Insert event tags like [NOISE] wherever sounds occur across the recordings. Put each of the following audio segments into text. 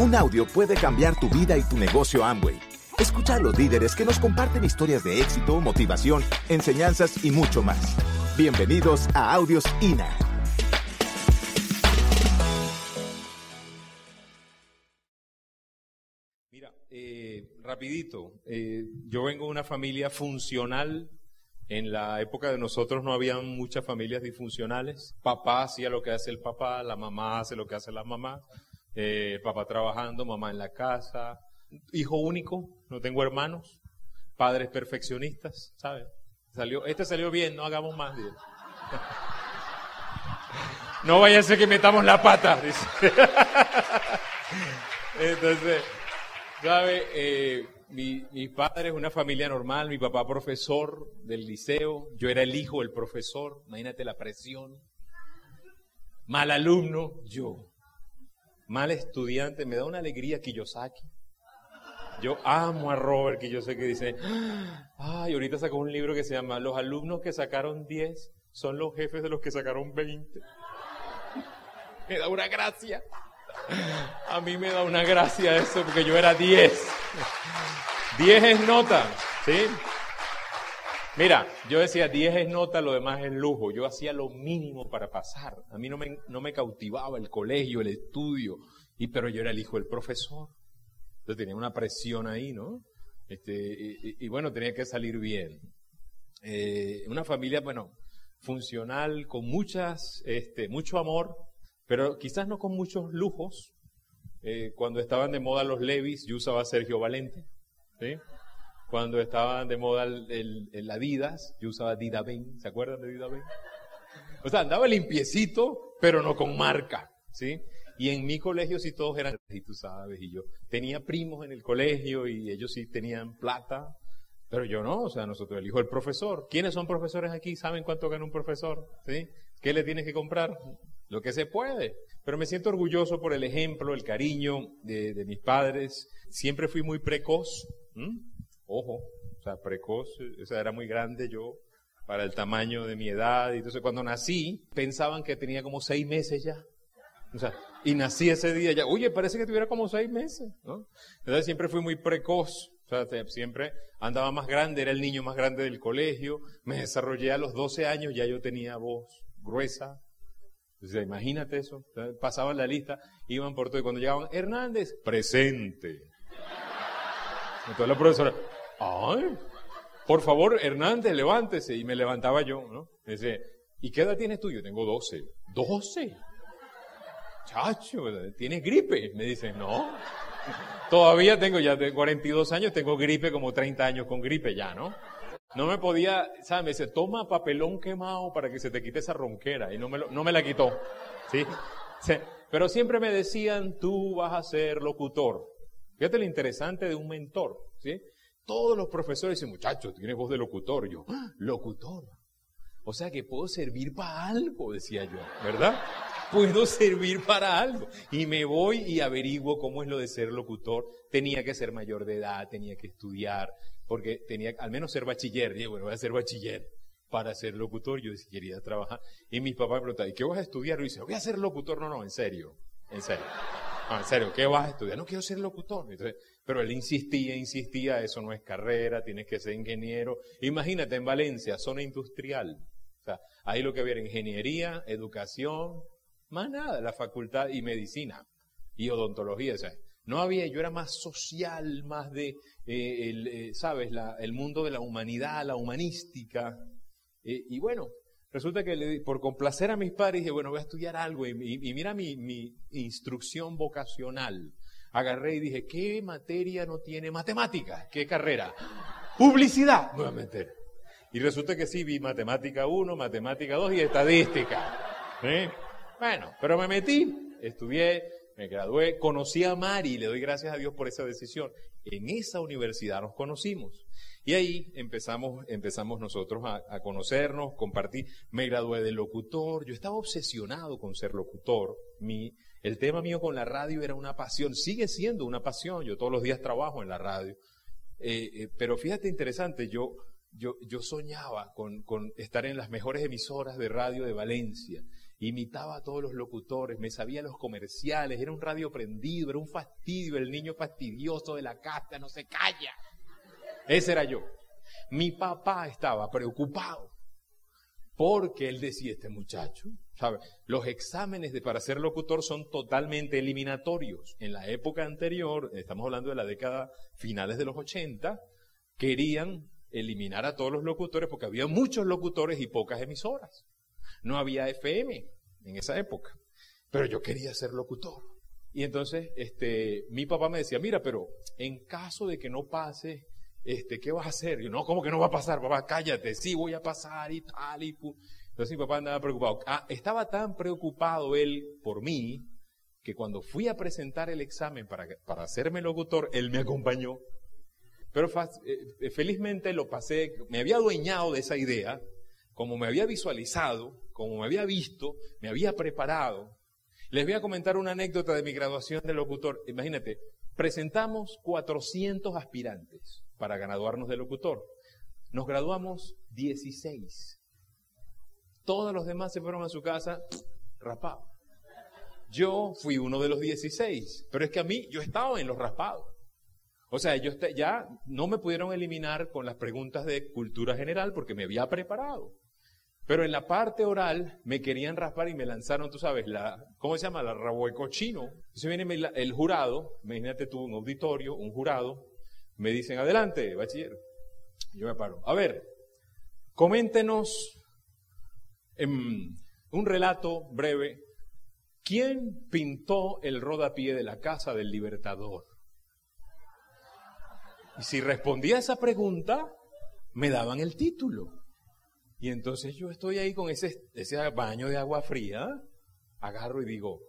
Un audio puede cambiar tu vida y tu negocio Amway. Escucha a los líderes que nos comparten historias de éxito, motivación, enseñanzas y mucho más. Bienvenidos a Audios INA. Mira, eh, rapidito, eh, yo vengo de una familia funcional. En la época de nosotros no había muchas familias disfuncionales. Papá hacía lo que hace el papá, la mamá hace lo que hace la mamá. Eh, papá trabajando, mamá en la casa. Hijo único, no tengo hermanos. Padres perfeccionistas, ¿sabes? Salió, este salió bien, no hagamos más. [LAUGHS] No vaya a ser que metamos la pata. [LAUGHS] Entonces, ¿sabe? Eh, mi, mi padre es una familia normal, mi papá profesor del liceo, yo era el hijo del profesor, imagínate la presión. Mal alumno, yo. Mal estudiante, me da una alegría Kiyosaki. Yo amo a Robert Kiyosaki dice, ay, ahorita sacó un libro que se llama Los alumnos que sacaron 10 son los jefes de los que sacaron 20. Me da una gracia. A mí me da una gracia eso porque yo era 10. 10 es nota, ¿sí? Mira, yo decía 10 es nota, lo demás es lujo. Yo hacía lo mínimo para pasar. A mí no me, no me cautivaba el colegio, el estudio, y, pero yo era el hijo del profesor. Entonces tenía una presión ahí, ¿no? Este, y, y bueno, tenía que salir bien. Eh, una familia, bueno, funcional, con muchas, este, mucho amor, pero quizás no con muchos lujos. Eh, cuando estaban de moda los Levis, yo usaba Sergio Valente. ¿sí? Cuando estaban de moda el, el, el Adidas, yo usaba Dida Ben. ¿Se acuerdan de Dida Ben? O sea, andaba limpiecito, pero no con marca. ¿sí? Y en mi colegio sí todos eran, y tú sabes, y yo tenía primos en el colegio y ellos sí tenían plata, pero yo no, o sea, nosotros, el hijo del profesor. ¿Quiénes son profesores aquí? ¿Saben cuánto gana un profesor? ¿Sí? ¿Qué le tienes que comprar? Lo que se puede. Pero me siento orgulloso por el ejemplo, el cariño de, de mis padres. Siempre fui muy precoz. ¿Mm? Ojo, o sea, precoz, o sea, era muy grande yo para el tamaño de mi edad. Y entonces cuando nací, pensaban que tenía como seis meses ya. O sea, y nací ese día ya. Oye, parece que tuviera como seis meses, ¿no? Entonces siempre fui muy precoz. O sea, siempre andaba más grande, era el niño más grande del colegio. Me desarrollé a los 12 años, ya yo tenía voz gruesa. Entonces, imagínate eso. Pasaban la lista, iban por todo. Y cuando llegaban, Hernández, presente. Entonces la profesora, ay, por favor, Hernández, levántese. Y me levantaba yo, ¿no? Dice, ¿y qué edad tienes tú? Yo tengo 12. ¿12? Chacho, ¿tienes gripe? Me dice, no. Todavía tengo, ya de 42 años, tengo gripe como 30 años con gripe ya, ¿no? No me podía, ¿sabes? Me dice, toma papelón quemado para que se te quite esa ronquera. Y no me, lo, no me la quitó. ¿sí? Pero siempre me decían, tú vas a ser locutor. Fíjate lo interesante de un mentor, ¿sí? Todos los profesores dicen, muchacho, tienes voz de locutor. Yo, ¡Ah, locutor. O sea que puedo servir para algo, decía yo, ¿verdad? Puedo servir para algo. Y me voy y averiguo cómo es lo de ser locutor. Tenía que ser mayor de edad, tenía que estudiar, porque tenía al menos ser bachiller. Dije, bueno, voy a ser bachiller para ser locutor. Yo quería trabajar. Y mis papás me preguntaban, ¿y qué vas a estudiar? Y dice, voy a ser locutor. No, no, en serio, en serio. No, en serio, ¿qué vas a estudiar? No quiero ser locutor. Pero él insistía, insistía, eso no es carrera, tienes que ser ingeniero. Imagínate en Valencia, zona industrial. O sea, ahí lo que había era ingeniería, educación, más nada, la facultad y medicina y odontología. O sea, no había, yo era más social, más de, eh, el, eh, ¿sabes?, la, el mundo de la humanidad, la humanística. Eh, y bueno, resulta que le, por complacer a mis padres dije, bueno, voy a estudiar algo. Y, mira mi, instrucción vocacional. Agarré y dije, ¿qué materia no tiene matemáticas? ¿Qué carrera? Publicidad. Meter. Y resulta que sí, vi matemática 1, matemática 2 y estadística. Bueno, pero me metí, estudié, me gradué, conocí a Mari y le doy gracias a Dios por esa decisión. En esa universidad nos conocimos. Y ahí empezamos, empezamos nosotros a, conocernos, compartir. Me gradué de locutor. Yo estaba obsesionado con ser locutor. Mi, el tema mío con la radio era una pasión. Sigue siendo una pasión. Yo todos los días trabajo en la radio. Eh, eh, pero fíjate interesante, yo, yo, yo soñaba con, con estar en las mejores emisoras de radio de Valencia Imitaba a todos los locutores, me sabía los comerciales, era un radio prendido, era un fastidio, el niño fastidioso de la casa, no se calla. Ese era yo. Mi papá estaba preocupado porque él decía, este muchacho, ¿sabe? Los exámenes de, para ser locutor son totalmente eliminatorios. En la época anterior, estamos hablando de la década finales de los 80, querían eliminar a todos los locutores porque había muchos locutores y pocas emisoras. No había FM en esa época. Pero yo quería ser locutor. Y entonces, este, mi papá me decía, mira, pero en caso de que no pase este, ¿qué vas a hacer? Yo, no, ¿cómo que no va a pasar, papá? Cállate, sí voy a pasar y tal y Entonces mi papá andaba preocupado. Ah, estaba tan preocupado él por mí que cuando fui a presentar el examen para, para hacerme locutor, él me acompañó. Pero eh, eh, felizmente lo pasé, me había adueñado de esa idea, como me había visualizado, como me había visto, me había preparado. Les voy a comentar una anécdota de mi graduación de locutor. Imagínate, presentamos 400 aspirantes para graduarnos de locutor. Nos graduamos 16. Todos los demás se fueron a su casa rapados. Yo fui uno de los 16, pero es que a mí yo estaba en los raspados. O sea, yo ya no me pudieron eliminar con las preguntas de cultura general porque me había preparado. Pero en la parte oral me querían raspar y me lanzaron, tú sabes, la, ¿cómo se llama? La rabo de cochino. Entonces viene el jurado, imagínate tú un auditorio, un jurado, me dicen, adelante, bachiller. Yo me paro. A ver, coméntenos en un relato breve. ¿Quién pintó el rodapié de la casa del libertador? Y si respondía a esa pregunta, me daban el título. Y entonces yo estoy ahí con ese, ese baño de agua fría, agarro y digo,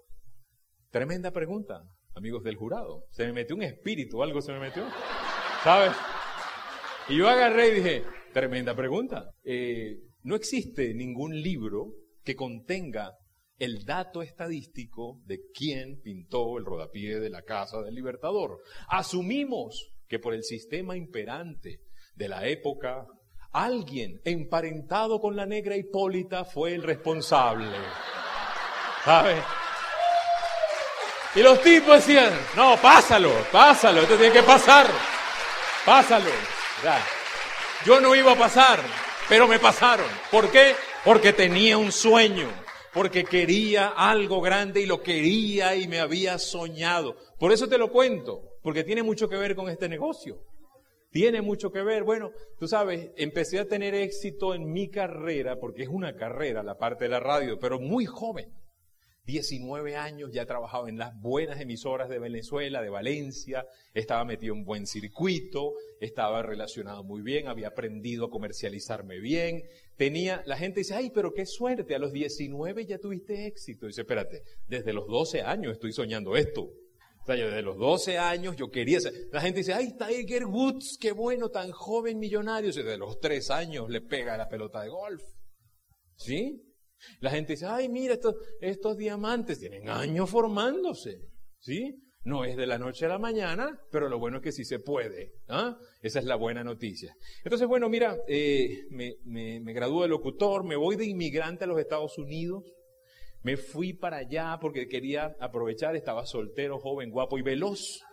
tremenda pregunta, amigos del jurado. Se me metió un espíritu, algo se me metió. ¿Sabes? Y yo agarré y dije, tremenda pregunta. Eh, no existe ningún libro que contenga el dato estadístico de quién pintó el rodapié de la casa del Libertador. Asumimos que por el sistema imperante de la época, alguien emparentado con la negra Hipólita fue el responsable. ¿Sabes? Y los tipos decían, no, pásalo, pásalo, esto tiene que pasar. Pásalo. Yo no iba a pasar, pero me pasaron. ¿Por qué? Porque tenía un sueño, porque quería algo grande y lo quería y me había soñado. Por eso te lo cuento, porque tiene mucho que ver con este negocio. Tiene mucho que ver. Bueno, tú sabes, empecé a tener éxito en mi carrera, porque es una carrera la parte de la radio, pero muy joven. 19 años, ya trabajaba en las buenas emisoras de Venezuela, de Valencia, estaba metido en buen circuito, estaba relacionado muy bien, había aprendido a comercializarme bien, tenía, la gente dice, ay, pero qué suerte, a los 19 ya tuviste éxito. dice, espérate, desde los 12 años estoy soñando esto. O sea, desde los 12 años yo quería ser. La gente dice, ay, Tiger Woods, qué bueno, tan joven millonario. desde los 3 años le pega la pelota de golf. ¿Sí? La gente dice, ay, mira, estos, diamantes tienen años formándose, ¿sí? No es de la noche a la mañana, pero lo bueno es que sí se puede. ¿ah? Esa es la buena noticia. Entonces, bueno, mira, eh, me, me, me gradué de locutor, me voy de inmigrante a los Estados Unidos, me fui para allá porque quería aprovechar, estaba soltero, joven, guapo y veloz.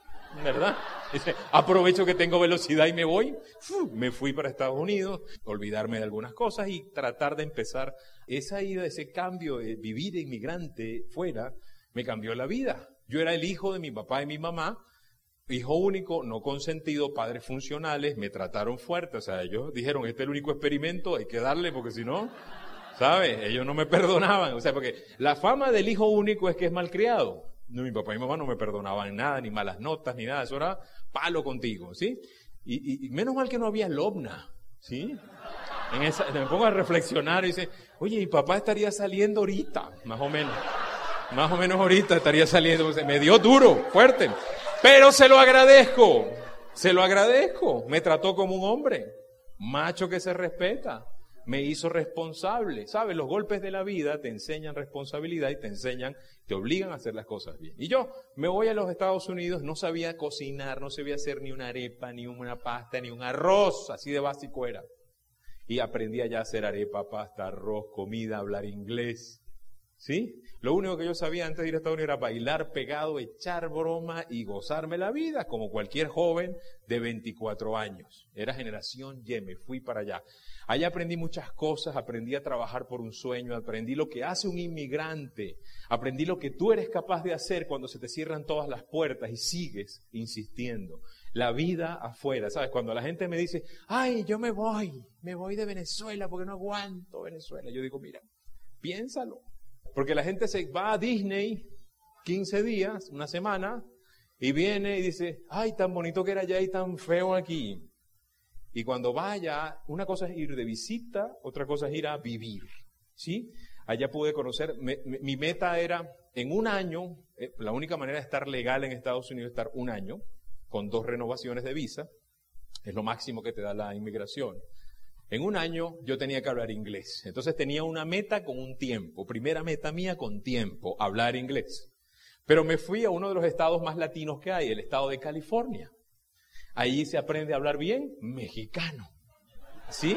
¿Verdad? Dice, aprovecho que tengo velocidad y me voy. me fui para Estados Unidos, olvidarme de algunas cosas y tratar de empezar esa ida, ese cambio de vivir de inmigrante fuera, me cambió la vida. Yo era el hijo de mi papá y mi mamá, hijo único, no consentido, padres funcionales, me trataron fuerte, o sea, ellos dijeron, este es el único experimento, hay que darle porque si no, ¿sabes? Ellos no me [LAUGHS] perdonaban, o sea, porque la fama del hijo único es que es malcriado. No, mi papá y mi mamá no me perdonaban nada, ni malas notas, ni nada. Eso era palo contigo, ¿sí? Y, menos mal que no había lobna, ¿sí? En me pongo a reflexionar y dice, oye, mi papá estaría saliendo ahorita, más o menos. Más o menos ahorita estaría saliendo. Me dio duro, fuerte. Pero se lo agradezco. Se lo agradezco. Me trató como un hombre. Macho que se respeta me hizo responsable. ¿Sabes? Los golpes de la vida te enseñan responsabilidad y te enseñan, te obligan a hacer las cosas bien. Y yo me voy a los Estados Unidos, no sabía cocinar, no sabía hacer ni una arepa, ni una pasta, ni un arroz, así de básico era. Y aprendí allá a hacer arepa, pasta, arroz, comida, hablar inglés. ¿Sí? Lo único que yo sabía antes de ir a Estados Unidos era bailar pegado, echar broma y gozarme la vida, como cualquier joven de 24 años. Era generación Y, me fui para allá. Allá aprendí muchas cosas, aprendí a trabajar por un sueño, aprendí lo que hace un inmigrante, aprendí lo que tú eres capaz de hacer cuando se te cierran todas las puertas y sigues insistiendo. La vida afuera, ¿sabes? Cuando la gente me dice, ay, yo me voy, me voy de Venezuela porque no aguanto Venezuela, yo digo, mira, piénsalo. Porque la gente se va a Disney 15 días, una semana, y viene y dice, ay, tan bonito que era allá y tan feo aquí. Y cuando vaya, una cosa es ir de visita, otra cosa es ir a vivir. ¿Sí? Allá pude conocer, mi meta era en un año, eh, la única manera de estar legal en Estados Unidos es estar un año, con dos renovaciones de visa, es lo máximo que te da la inmigración. En un año yo tenía que hablar inglés. Entonces tenía una meta con un tiempo. Primera meta mía con tiempo, hablar inglés. Pero me fui a uno de los estados más latinos que hay, el estado de California. Ahí se aprende a hablar bien mexicano. ¿Sí?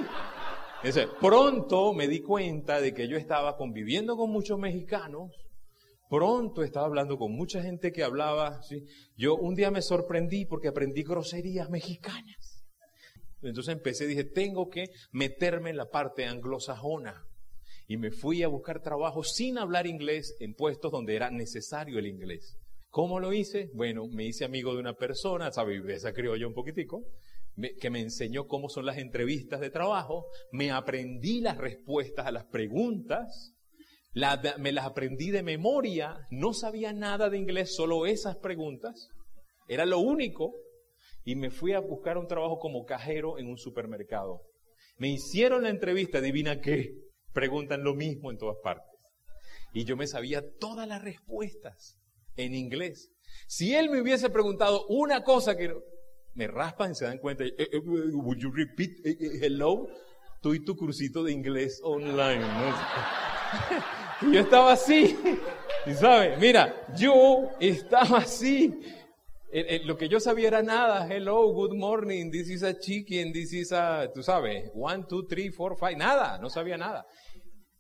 Entonces, pronto me di cuenta de que yo estaba conviviendo con muchos mexicanos. Pronto estaba hablando con mucha gente que hablaba. ¿sí? Yo un día me sorprendí porque aprendí groserías mexicanas. Entonces empecé, dije, tengo que meterme en la parte anglosajona. Y me fui a buscar trabajo sin hablar inglés en puestos donde era necesario el inglés. ¿Cómo lo hice? Bueno, me hice amigo de una persona, ¿sabe? Esa criolla un poquitico, que me enseñó cómo son las entrevistas de trabajo, me aprendí las respuestas a las preguntas, me las aprendí de memoria, no sabía nada de inglés, solo esas preguntas, era lo único, y me fui a buscar un trabajo como cajero en un supermercado. Me hicieron la entrevista, adivina qué, preguntan lo mismo en todas partes. Y yo me sabía todas las respuestas en inglés. Si él me hubiese preguntado una cosa que me raspan se dan cuenta, eh, eh, would you repeat eh, hello? Tú y tu cursito de inglés online. [LAUGHS] yo estaba así. Y [LAUGHS] sabe, mira, yo estaba así. Lo que yo sabía era nada. Hello, good morning, this is a chicken, this is a, tú sabes, one, two, three, four, five, nada, no sabía nada.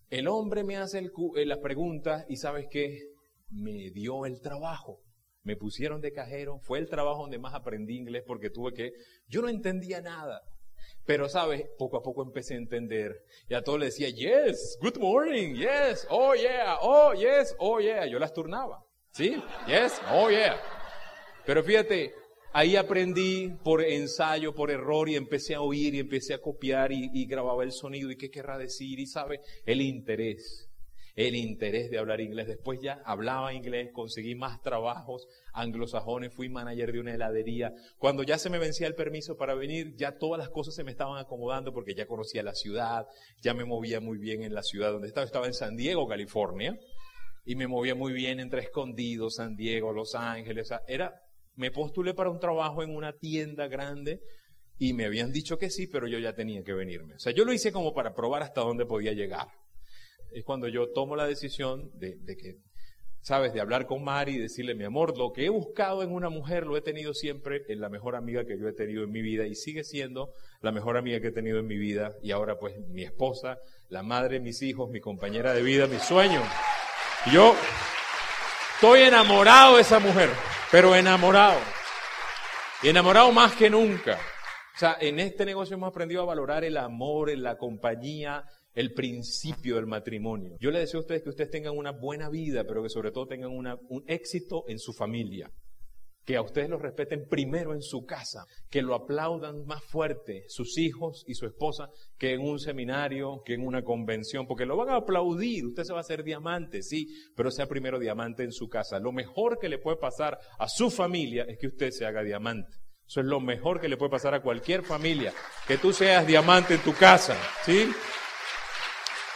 El hombre me hace el, las preguntas y sabes qué, me dio el trabajo. Me pusieron de cajero, fue el trabajo donde más aprendí inglés porque tuve que, yo no entendía nada. Pero, ¿sabes? Poco a poco empecé a entender. Y a todos le decía, yes, good morning, yes, oh yeah, oh yes, oh yeah. Yo las turnaba. ¿Sí? Yes, oh yeah. Pero fíjate, ahí aprendí por ensayo, por error y empecé a oír y empecé a copiar y, grababa el sonido y qué querrá decir y, ¿sabe? El interés el interés de hablar inglés. Después ya hablaba inglés, conseguí más trabajos anglosajones, fui manager de una heladería. Cuando ya se me vencía el permiso para venir, ya todas las cosas se me estaban acomodando porque ya conocía la ciudad, ya me movía muy bien en la ciudad donde estaba. Estaba en San Diego, California, y me movía muy bien entre Escondido, San Diego, Los Ángeles. era, me postulé para un trabajo en una tienda grande y me habían dicho que sí, pero yo ya tenía que venirme. O sea, yo lo hice como para probar hasta dónde podía llegar es cuando yo tomo la decisión de, que, sabes, de hablar con Mari y decirle, mi amor, lo que he buscado en una mujer lo he tenido siempre en la mejor amiga que yo he tenido en mi vida y sigue siendo la mejor amiga que he tenido en mi vida y ahora pues mi esposa, la madre mis hijos, mi compañera de vida, mi sueño. yo estoy enamorado de esa mujer, pero enamorado. Y enamorado más que nunca. O sea, en este negocio hemos aprendido a valorar el amor, la compañía, el principio del matrimonio. Yo les deseo a ustedes que ustedes tengan una buena vida, pero que sobre todo tengan un éxito en su familia. Que a ustedes los respeten primero en su casa, que lo aplaudan más fuerte sus hijos y su esposa que en un seminario, que en una convención, porque lo van a aplaudir, usted se va a hacer diamante, sí, pero sea primero diamante en su casa. Lo mejor que le puede pasar a su familia es que usted se haga diamante. Eso es lo mejor que le puede pasar a cualquier familia, que tú seas diamante en tu casa, ¿sí?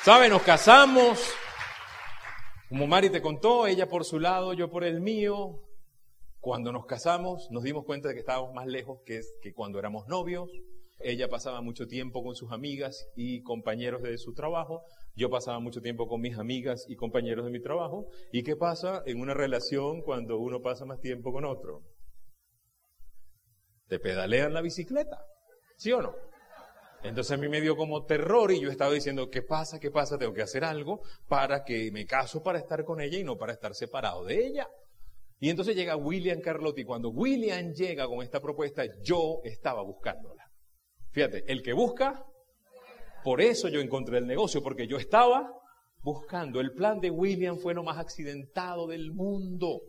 ¿Sabe? Nos casamos, como Mari te contó, ella por su lado, yo por el mío. Cuando nos casamos nos dimos cuenta de que estábamos más lejos que, que cuando éramos novios. Ella pasaba mucho tiempo con sus amigas y compañeros de su trabajo. Yo pasaba mucho tiempo con mis amigas y compañeros de mi trabajo. ¿Y qué pasa en una relación cuando uno pasa más tiempo con otro? Te pedalean la bicicleta, ¿sí o no? Entonces a mí me dio como terror y yo estaba diciendo, ¿qué pasa? ¿Qué pasa? Tengo que hacer algo para que me caso para estar con ella y no para estar separado de ella. Y entonces llega William Carlotti. Cuando William llega con esta propuesta, yo estaba buscándola. Fíjate, el que busca, por eso yo encontré el negocio, porque yo estaba buscando. El plan de William fue lo más accidentado del mundo.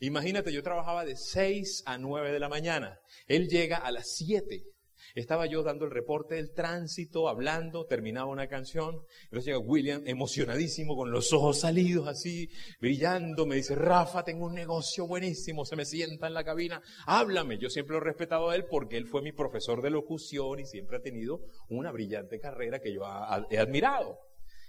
Imagínate, yo trabajaba de 6 a 9 de la mañana. Él llega a las 7. Estaba yo dando el reporte del tránsito, hablando, terminaba una canción. Entonces llega William emocionadísimo, con los ojos salidos así, brillando. Me dice, Rafa, tengo un negocio buenísimo. Se me sienta en la cabina, háblame. Yo siempre lo he respetado a él porque él fue mi profesor de locución y siempre ha tenido una brillante carrera que yo he admirado.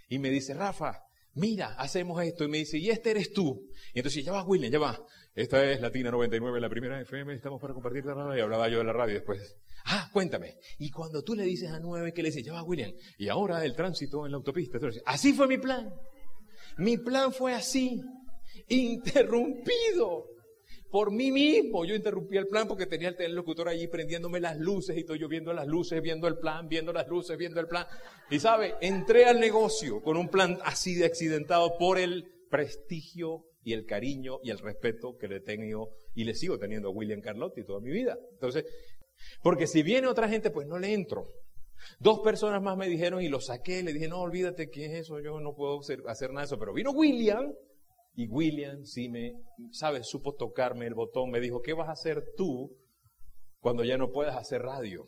Y me dice, Rafa, mira, hacemos esto. Y me dice, y este eres tú. Y entonces, ya va, William, ya va. Esta es Latina 99, la primera FM, estamos para compartir la radio. Y hablaba yo de la radio después. Ah, cuéntame. Y cuando tú le dices a nueve, ¿qué le dices? Ya va, William. Y ahora el tránsito en la autopista. Entonces, así fue mi plan. Mi plan fue así. Interrumpido por mí mismo. Yo interrumpí el plan porque tenía el interlocutor allí prendiéndome las luces y estoy yo viendo las luces, viendo el plan, viendo las luces, viendo el plan. Y sabe, entré al negocio con un plan así de accidentado por el prestigio y el cariño y el respeto que le he tenido y le sigo teniendo a William Carlotti toda mi vida. Entonces, porque si viene otra gente, pues no le entro. Dos personas más me dijeron y lo saqué, le dije, no, olvídate qué es eso, yo no puedo hacer, nada de eso. Pero vino William y William sí me, ¿sabes? Supo tocarme el botón, me dijo, ¿qué vas a hacer tú cuando ya no puedas hacer radio?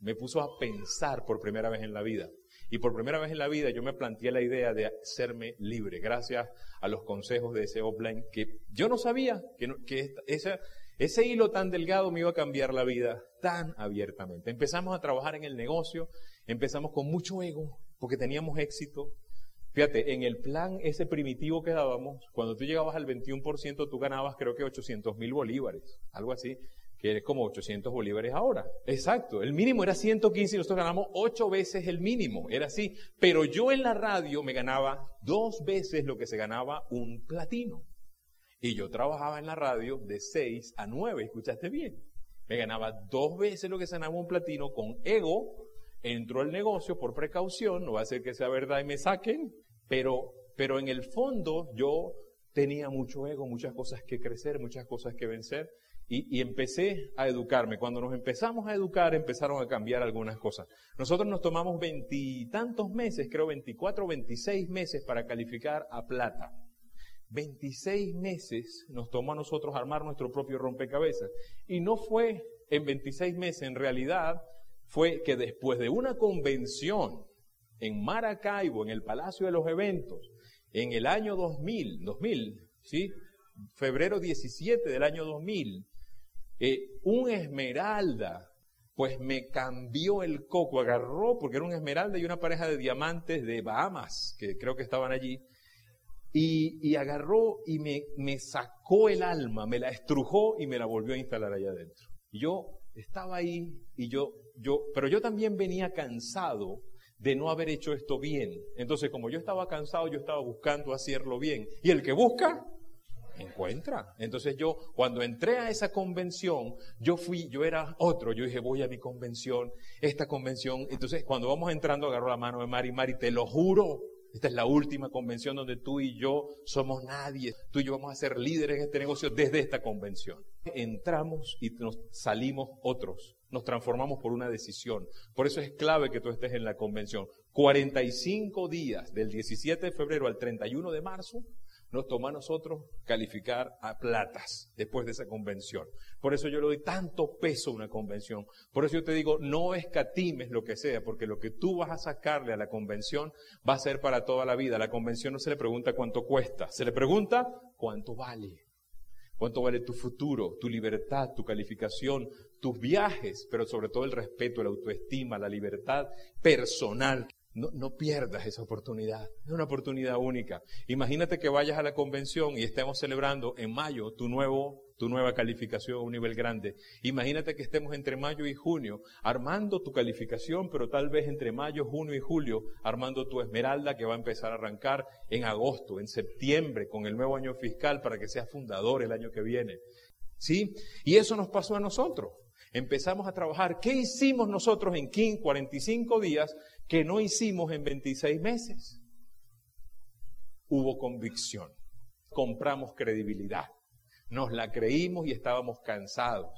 Me puso a pensar por primera vez en la vida. Y por primera vez en la vida yo me planteé la idea de hacerme libre, gracias a los consejos de ese offline que yo no sabía que, esa, ese hilo tan delgado me iba a cambiar la vida tan abiertamente. Empezamos a trabajar en el negocio, empezamos con mucho ego, porque teníamos éxito. Fíjate, en el plan ese primitivo que dábamos, cuando tú llegabas al 21%, tú ganabas creo que 800 mil bolívares, algo así, que es como 800 bolívares ahora. Exacto, el mínimo era 115 y nosotros ganamos 8 veces el mínimo, era así. Pero yo en la radio me ganaba dos veces lo que se ganaba un platino. Y yo trabajaba en la radio de 6 a 9, ¿escuchaste bien? Me ganaba dos veces lo que se ganaba un platino con ego. Entró al negocio por precaución, no va a ser que sea verdad y me saquen, pero, pero en el fondo yo tenía mucho ego, muchas cosas que crecer, muchas cosas que vencer. Y, y, empecé a educarme. Cuando nos empezamos a educar, empezaron a cambiar algunas cosas. Nosotros nos tomamos veintitantos meses, creo 24 o 26 meses para calificar a plata. 26 meses nos tomó a nosotros armar nuestro propio rompecabezas. Y no fue en 26 meses, en realidad fue que después de una convención en Maracaibo, en el Palacio de los Eventos, en el año 2000, 2000, ¿sí? Febrero 17 del año 2000, eh, un esmeralda, pues me cambió el coco, agarró, porque era un esmeralda y una pareja de diamantes de Bahamas, que creo que estaban allí, y, agarró y me, sacó el alma, me la estrujó y me la volvió a instalar allá adentro. Yo estaba ahí y yo, yo, pero yo también venía cansado de no haber hecho esto bien. Entonces, como yo estaba cansado, yo estaba buscando hacerlo bien. Y el que busca, encuentra. Entonces yo, cuando entré a esa convención, yo fui, yo era otro, yo dije, voy a mi convención, esta convención. Entonces, cuando vamos entrando, agarro la mano de Mari, Mari, te lo juro, esta es la última convención donde tú y yo somos nadie. Tú y yo vamos a ser líderes en este negocio desde esta convención. Entramos y nos salimos otros. Nos transformamos por una decisión. Por eso es clave que tú estés en la convención. 45 días del 17 de febrero al 31 de marzo nos toma a nosotros calificar a platas después de esa convención. Por eso yo le doy tanto peso a una convención. Por eso yo te digo, no escatimes lo que sea, porque lo que tú vas a sacarle a la convención va a ser para toda la vida. La convención no se le pregunta cuánto cuesta, se le pregunta cuánto vale. Cuánto vale tu futuro, tu libertad, tu calificación, tus viajes, pero sobre todo el respeto, la autoestima, la libertad personal. No, no, pierdas esa oportunidad. Es una oportunidad única. Imagínate que vayas a la convención y estemos celebrando en mayo tu nuevo, tu nueva calificación a un nivel grande. Imagínate que estemos entre mayo y junio armando tu calificación, pero tal vez entre mayo, junio y julio armando tu esmeralda que va a empezar a arrancar en agosto, en septiembre, con el nuevo año fiscal para que seas fundador el año que viene. ¿Sí? Y eso nos pasó a nosotros. Empezamos a trabajar. ¿Qué hicimos nosotros en 15, 45 días que no hicimos en 26 meses? Hubo convicción. Compramos credibilidad. Nos la creímos y estábamos cansados.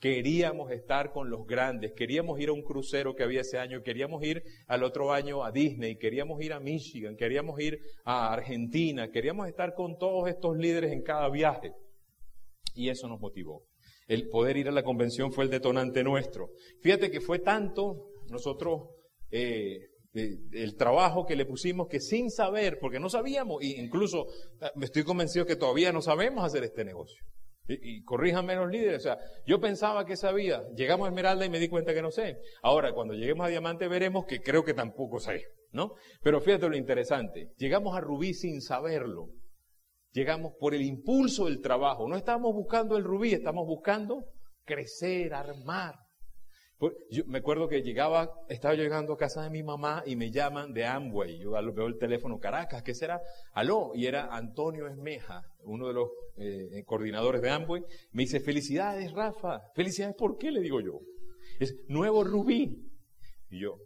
Queríamos estar con los grandes, queríamos ir a un crucero que había ese año, queríamos ir al otro año a Disney, queríamos ir a Michigan, queríamos ir a Argentina, queríamos estar con todos estos líderes en cada viaje. Y eso nos motivó. El poder ir a la convención fue el detonante nuestro. Fíjate que fue tanto nosotros eh, el trabajo que le pusimos que sin saber, porque no sabíamos, e incluso ah, me estoy convencido que todavía no sabemos hacer este negocio. Y, corríjanme los líderes, o sea, yo pensaba que sabía, llegamos a Esmeralda y me di cuenta que no sé. Ahora, cuando lleguemos a Diamante veremos que creo que tampoco sé, ¿no? Pero fíjate lo interesante, llegamos a Rubí sin saberlo. Llegamos por el impulso del trabajo. No estamos buscando el rubí, estamos buscando crecer, armar. Yo me acuerdo que llegaba, estaba llegando a casa de mi mamá y me llaman de Amway. Yo veo el teléfono, Caracas, ¿qué será? Aló, y era Antonio Esmeja, uno de los eh, coordinadores de Amway. Me dice, felicidades, Rafa. Felicidades, ¿por qué? Le digo yo. Es nuevo rubí. Y yo,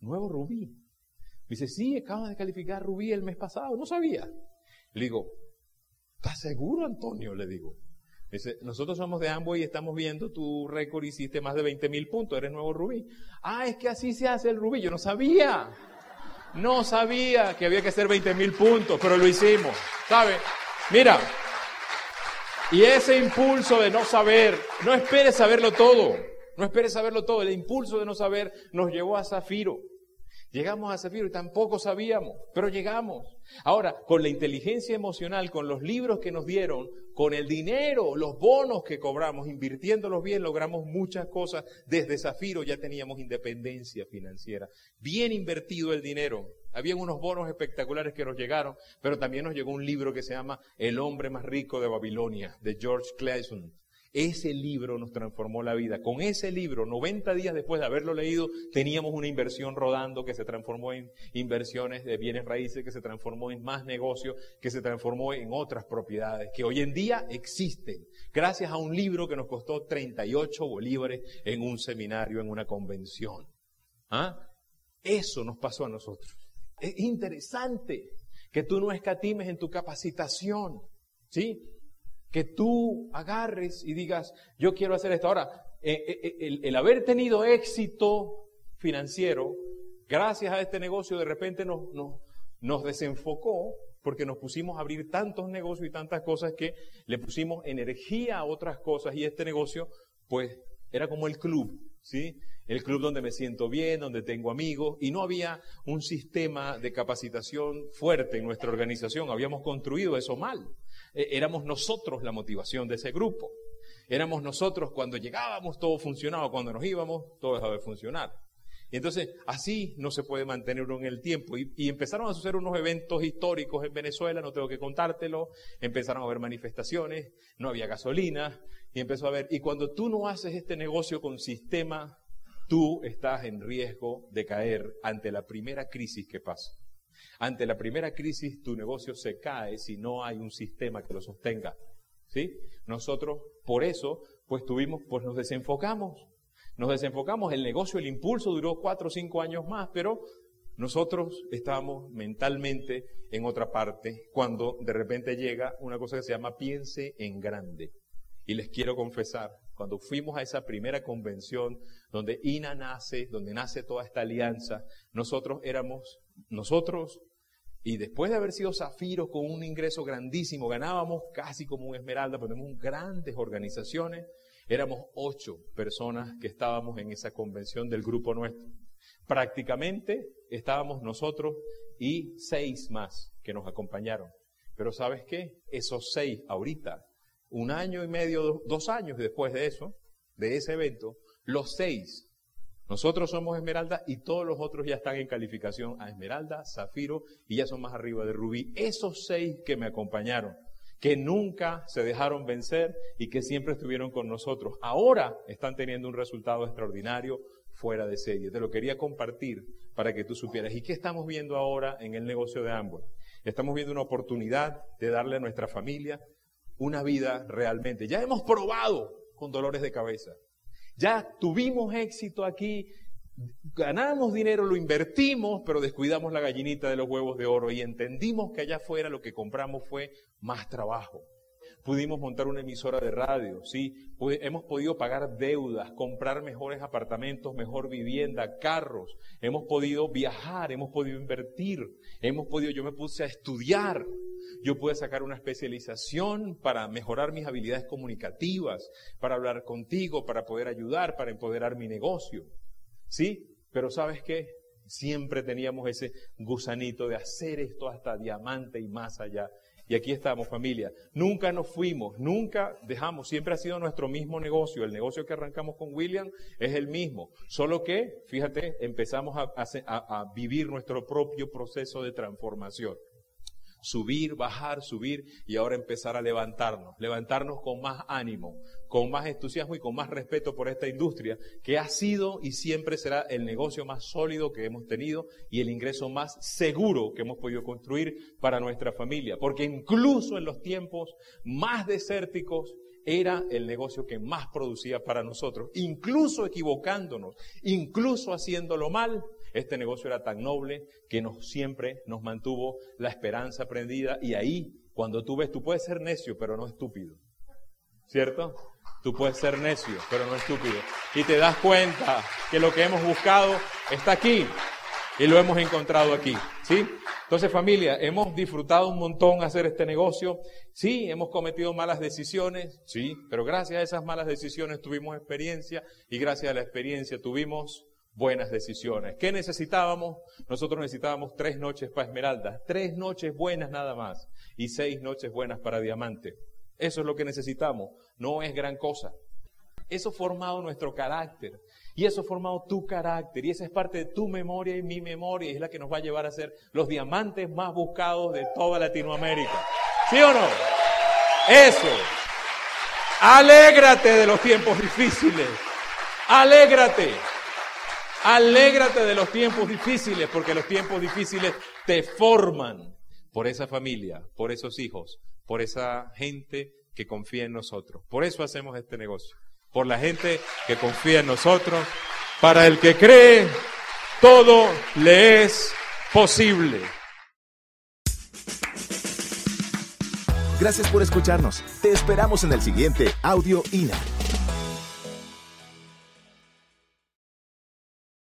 nuevo rubí. Me dice, sí, acaba de calificar rubí el mes pasado. No sabía. Le digo, ¿estás seguro, Antonio? Le digo. Dice, nosotros somos de Amway y estamos viendo tu récord, hiciste más de 20 mil puntos, eres nuevo rubí. Ah, es que así se hace el rubí. Yo no sabía. No sabía que había que hacer 20 mil puntos, pero lo hicimos. ¿Sabe? Mira, y ese impulso de no saber, no esperes saberlo todo, no esperes saberlo todo, el impulso de no saber nos llevó a Zafiro. Llegamos a Zafiro y tampoco sabíamos, pero llegamos. Ahora, con la inteligencia emocional, con los libros que nos dieron, con el dinero, los bonos que cobramos, invirtiéndolos bien, logramos muchas cosas. Desde Zafiro ya teníamos independencia financiera. Bien invertido el dinero. Habían unos bonos espectaculares que nos llegaron, pero también nos llegó un libro que se llama El hombre más rico de Babilonia, de George Clason. Ese libro nos transformó la vida. Con ese libro, 90 días después de haberlo leído, teníamos una inversión rodando que se transformó en inversiones de bienes raíces, que se transformó en más negocio, que se transformó en otras propiedades, que hoy en día existen, gracias a un libro que nos costó 38 bolívares en un seminario, en una convención. ¿Ah? Eso nos pasó a nosotros. Es interesante que tú no escatimes en tu capacitación. ¿Sí? Que tú agarres y digas, yo quiero hacer esto. Ahora, eh, eh, eh, el, haber tenido éxito financiero, gracias a este negocio, de repente nos, nos desenfocó porque nos pusimos a abrir tantos negocios y tantas cosas que le pusimos energía a otras cosas y este negocio, pues, era como el club, ¿sí? El club donde me siento bien, donde tengo amigos, y no había un sistema de capacitación fuerte en nuestra organización, habíamos construido eso mal. Eh, éramos nosotros la motivación de ese grupo. Éramos nosotros cuando llegábamos, todo funcionaba, cuando nos íbamos, todo dejaba de funcionar. Y entonces, así no se puede mantener uno en el tiempo. Y, empezaron a suceder unos eventos históricos en Venezuela, no tengo que contártelo. Empezaron a haber manifestaciones, no había gasolina, y empezó a haber. Y cuando tú no haces este negocio con sistema, tú estás en riesgo de caer ante la primera crisis que pasa. Ante la primera crisis, tu negocio se cae si no hay un sistema que lo sostenga. ¿Sí? Nosotros, por eso, pues tuvimos, pues nos desenfocamos. Nos desenfocamos, el negocio, el impulso duró cuatro o cinco años más, pero nosotros estábamos mentalmente en otra parte cuando de repente llega una cosa que se llama piense en grande. Y les quiero confesar, cuando fuimos a esa primera convención donde INA nace, donde nace toda esta alianza, nosotros éramos, nosotros, y después de haber sido Zafiro con un ingreso grandísimo, ganábamos casi como un Esmeralda, tenemos grandes organizaciones, éramos ocho personas que estábamos en esa convención del grupo nuestro. Prácticamente estábamos nosotros y seis más que nos acompañaron. Pero ¿sabes qué? Esos seis ahorita un año y medio, dos años después de eso, de ese evento, los seis, nosotros somos Esmeralda y todos los otros ya están en calificación a Esmeralda, Zafiro y ya son más arriba de Rubí. Esos seis que me acompañaron, que nunca se dejaron vencer y que siempre estuvieron con nosotros, ahora están teniendo un resultado extraordinario fuera de serie. Te lo quería compartir para que tú supieras. ¿Y qué estamos viendo ahora en el negocio de ambos? Estamos viendo una oportunidad de darle a nuestra familia una vida realmente. Ya hemos probado con dolores de cabeza. Ya tuvimos éxito aquí, ganamos dinero, lo invertimos, pero descuidamos la gallinita de los huevos de oro y entendimos que allá afuera lo que compramos fue más trabajo. Pudimos montar una emisora de radio, ¿sí? Hemos podido pagar deudas, comprar mejores apartamentos, mejor vivienda, carros. Hemos podido viajar, hemos podido invertir, hemos podido, yo me puse a estudiar. Yo pude sacar una especialización para mejorar mis habilidades comunicativas, para hablar contigo, para poder ayudar, para empoderar mi negocio. ¿Sí? Pero ¿sabes qué? Siempre teníamos ese gusanito de hacer esto hasta diamante y más allá. Y aquí estamos, familia. Nunca nos fuimos, nunca dejamos, siempre ha sido nuestro mismo negocio. El negocio que arrancamos con William es el mismo. Solo que, fíjate, empezamos a, a vivir nuestro propio proceso de transformación subir, bajar, subir y ahora empezar a levantarnos, levantarnos con más ánimo, con más entusiasmo y con más respeto por esta industria que ha sido y siempre será el negocio más sólido que hemos tenido y el ingreso más seguro que hemos podido construir para nuestra familia, porque incluso en los tiempos más desérticos era el negocio que más producía para nosotros, incluso equivocándonos, incluso haciéndolo mal, este negocio era tan noble que nos, siempre nos mantuvo la esperanza prendida y ahí, cuando tú ves, tú puedes ser necio, pero no estúpido. ¿Cierto? Tú puedes ser necio, pero no estúpido. Y te das cuenta que lo que hemos buscado está aquí y lo hemos encontrado aquí. ¿Sí? Entonces familia, hemos disfrutado un montón hacer este negocio. Sí, hemos cometido malas decisiones, sí, pero gracias a esas malas decisiones tuvimos experiencia y gracias a la experiencia tuvimos buenas decisiones. ¿Qué necesitábamos? Nosotros necesitábamos tres noches para Esmeralda, tres noches buenas nada más y seis noches buenas para Diamante. Eso es lo que necesitamos, no es gran cosa. Eso ha formado nuestro carácter y eso ha formado tu carácter y esa es parte de tu memoria y mi memoria y es la que nos va a llevar a ser los diamantes más buscados de toda Latinoamérica. ¿Sí o no? Eso. Alégrate de los tiempos difíciles. Alégrate. Alégrate de los tiempos difíciles, porque los tiempos difíciles te forman por esa familia, por esos hijos, por esa gente que confía en nosotros. Por eso hacemos este negocio. Por la gente que confía en nosotros. Para el que cree, todo le es posible. Gracias por escucharnos. Te esperamos en el siguiente Audio INA.